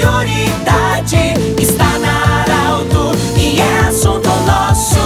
prioridade está na Arauto e é assunto nosso.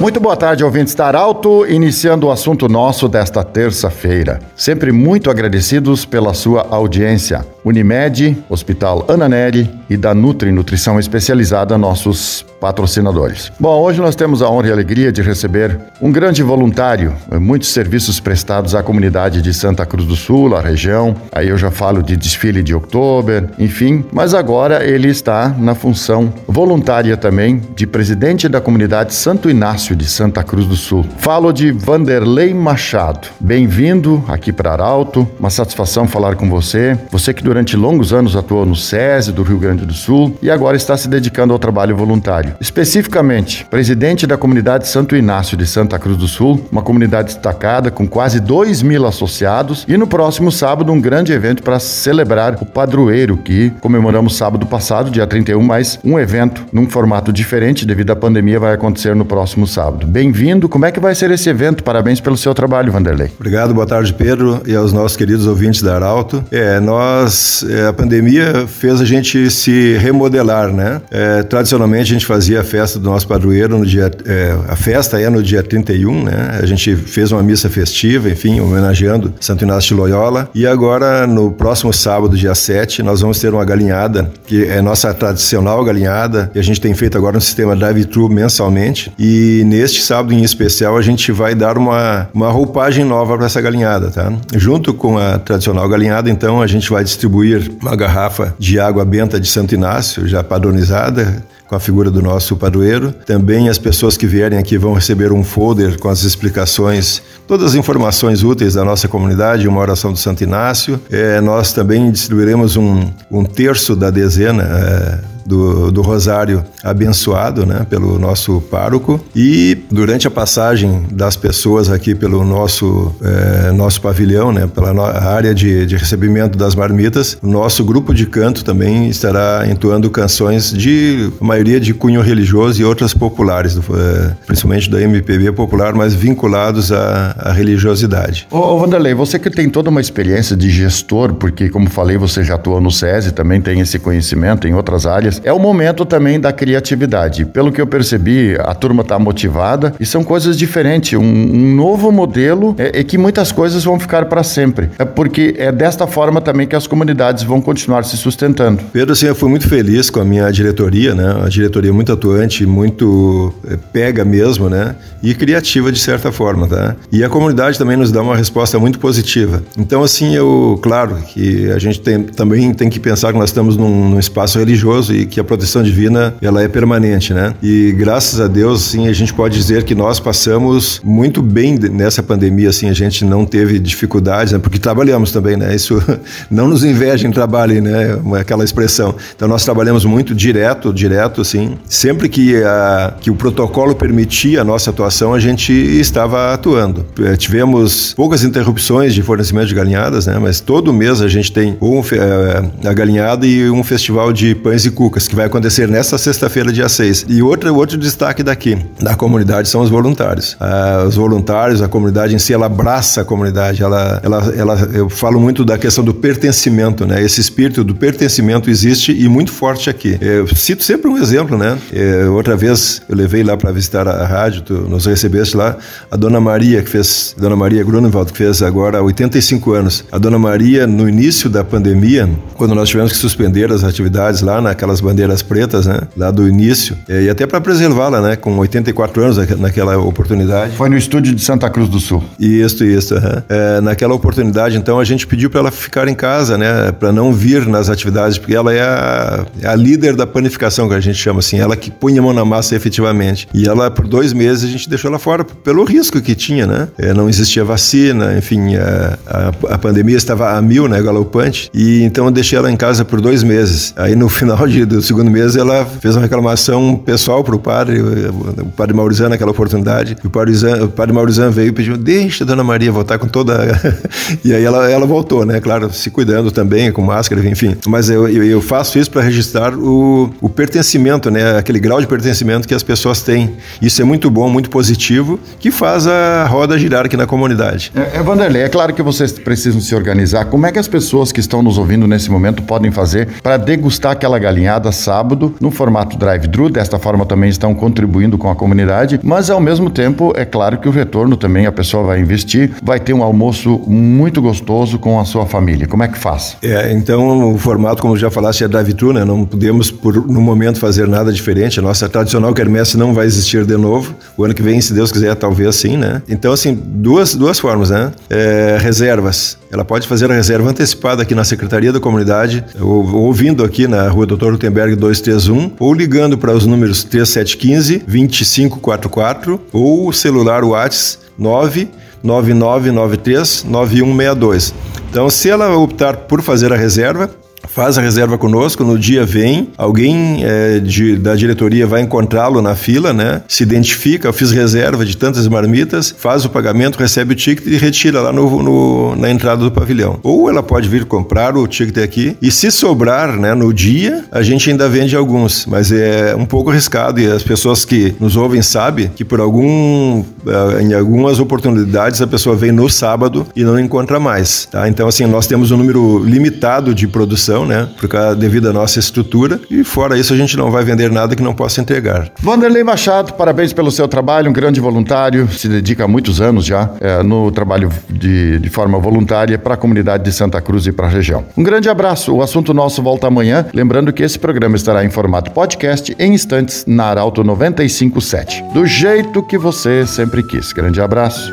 Muito boa tarde, ouvintes da Arauto, iniciando o assunto nosso desta terça-feira. Sempre muito agradecidos pela sua audiência. Unimed, Hospital Ana Neri e da Nutri Nutrição Especializada, nossos patrocinadores. Bom, hoje nós temos a honra e alegria de receber um grande voluntário, muitos serviços prestados à comunidade de Santa Cruz do Sul, a região. Aí eu já falo de desfile de outubro, enfim, mas agora ele está na função voluntária também de presidente da comunidade Santo Inácio de Santa Cruz do Sul. Falo de Vanderlei Machado. Bem-vindo aqui para Arauto, uma satisfação falar com você. Você que durante longos anos atuou no SESI do Rio Grande do Sul e agora está se dedicando ao trabalho voluntário. Especificamente, presidente da comunidade Santo Inácio de Santa Cruz do Sul, uma comunidade destacada com quase 2 mil associados, e no próximo sábado um grande evento para celebrar o padroeiro que comemoramos sábado passado, dia 31, mas um evento num formato diferente devido à pandemia vai acontecer no próximo sábado. Bem-vindo, como é que vai ser esse evento? Parabéns pelo seu trabalho, Vanderlei. Obrigado, boa tarde, Pedro, e aos nossos queridos ouvintes da Arauto. É, nós é, a pandemia fez a gente se remodelar, né? É, tradicionalmente a gente fazia a festa do nosso padroeiro no dia. É, a festa é no dia 31, né? A gente fez uma missa festiva, enfim, homenageando Santo Inácio de Loyola. E agora, no próximo sábado, dia 7, nós vamos ter uma galinhada, que é nossa tradicional galinhada, que a gente tem feito agora no sistema drive-thru mensalmente. E neste sábado em especial, a gente vai dar uma, uma roupagem nova para essa galinhada, tá? Junto com a tradicional galinhada, então, a gente vai distribuir distribuir uma garrafa de água benta de Santo Inácio, já padronizada, com a figura do nosso padroeiro. Também as pessoas que vierem aqui vão receber um folder com as explicações, todas as informações úteis da nossa comunidade, uma oração do Santo Inácio. É, nós também distribuiremos um, um terço da dezena. É, do, do rosário abençoado né, pelo nosso pároco e durante a passagem das pessoas aqui pelo nosso, é, nosso pavilhão, né, pela área de, de recebimento das marmitas, nosso grupo de canto também estará entoando canções de maioria de cunho religioso e outras populares, é, principalmente da MPB popular, mas vinculados à, à religiosidade. Ô, ô Vanderlei, você que tem toda uma experiência de gestor, porque como falei, você já atuou no SESI, também tem esse conhecimento em outras áreas, é o momento também da criatividade. Pelo que eu percebi, a turma está motivada e são coisas diferentes. Um, um novo modelo é, é, que muitas coisas vão ficar para sempre. É porque é desta forma também que as comunidades vão continuar se sustentando. Pedro, assim, eu fui muito feliz com a minha diretoria, né? A diretoria muito atuante, muito é, pega mesmo, né? E criativa de certa forma, tá? E a comunidade também nos dá uma resposta muito positiva. Então, assim, eu, claro, que a gente tem, também tem que pensar que nós estamos num, num espaço religioso e que, a proteção divina ela é permanente, né? E graças a Deus, sim, a gente pode dizer que nós passamos muito bem nessa pandemia, assim, a gente não teve dificuldades, né? Porque trabalhamos também, né? Isso não nos inveja em trabalho, né? Aquela expressão. Então nós trabalhamos muito direto, direto, assim. Sempre que, a, que o protocolo permitia a nossa atuação, a gente estava atuando. É, tivemos poucas interrupções de fornecimento de galinhadas, né? Mas todo mês a gente tem um, é, a galinhada e um festival de pães e cucas Lucas, que vai acontecer nesta sexta-feira, dia 6. E outro, outro destaque daqui, da comunidade, são os voluntários. Ah, os voluntários, a comunidade em si, ela abraça a comunidade. Ela, ela, ela, eu falo muito da questão do pertencimento, né? Esse espírito do pertencimento existe e muito forte aqui. Eu cito sempre um exemplo, né? É, outra vez eu levei lá para visitar a rádio, tu nos recebeste lá, a Dona Maria, que fez, Dona Maria Grunewald, que fez agora 85 anos. A Dona Maria, no início da pandemia, quando nós tivemos que suspender as atividades lá naquelas bandeiras pretas, né? Lá do início. E até para preservá-la, né? Com 84 anos naquela oportunidade. Foi no estúdio de Santa Cruz do Sul. Isso, isso. Uhum. É, naquela oportunidade, então, a gente pediu para ela ficar em casa, né? Para não vir nas atividades, porque ela é a, é a, líder da panificação, que a gente chama assim. Ela que punha a mão na massa efetivamente. E ela, por dois meses, a gente deixou ela fora pelo risco que tinha, né? É, não existia vacina, enfim, a, a, a pandemia estava a mil, né? Galopante. E então eu deixei ela em casa por dois meses. Aí no final de do segundo mês, ela fez uma reclamação pessoal para o padre, o padre Maurizano, naquela oportunidade. E o padre, o padre Maurizano veio e pediu: deixa a dona Maria voltar com toda. e aí ela, ela voltou, né? Claro, se cuidando também, com máscara, enfim. Mas eu, eu, eu faço isso para registrar o, o pertencimento, né? Aquele grau de pertencimento que as pessoas têm. Isso é muito bom, muito positivo, que faz a roda girar aqui na comunidade. É, é Vanderlei, é claro que vocês precisam se organizar. Como é que as pessoas que estão nos ouvindo nesse momento podem fazer para degustar aquela galinhada sábado no formato drive-thru? Desta forma também estão contribuindo com a comunidade, mas ao mesmo tempo é claro que o retorno também a pessoa vai investir, vai ter um almoço muito gostoso com a sua família. Como é que faz? É, então o formato, como já falaste, é drive-thru, né? Não podemos por no momento fazer nada diferente. A nossa tradicional quermesse não vai existir de novo. O ano que vem, se Deus quiser, talvez sim, né? Então assim, duas duas formas, né? É, reservas. Ela pode fazer a reserva antecipada aqui na Secretaria da Comunidade, ou, ouvindo aqui na Rua Doutor Rutenberg 231, ou ligando para os números 3715 2544 ou o celular WhatsApp 99993 9162. Então, se ela optar por fazer a reserva, faz a reserva conosco, no dia vem, alguém é, de, da diretoria vai encontrá-lo na fila, né? Se identifica, eu fiz reserva de tantas marmitas, faz o pagamento, recebe o ticket e retira lá no, no, na entrada do pavilhão. Ou ela pode vir comprar o ticket aqui e se sobrar, né, no dia, a gente ainda vende alguns, mas é um pouco arriscado e as pessoas que nos ouvem sabem que por algum, eh, em algumas oportunidades a pessoa vem no sábado e não encontra mais, tá? Então assim, nós temos um número limitado de produção né? Por causa, devido à nossa estrutura. E fora isso, a gente não vai vender nada que não possa entregar. Vanderlei Machado, parabéns pelo seu trabalho, um grande voluntário, se dedica há muitos anos já é, no trabalho de, de forma voluntária para a comunidade de Santa Cruz e para a região. Um grande abraço. O assunto nosso volta amanhã. Lembrando que esse programa estará em formato podcast em instantes na Arauto 957. Do jeito que você sempre quis. Grande abraço.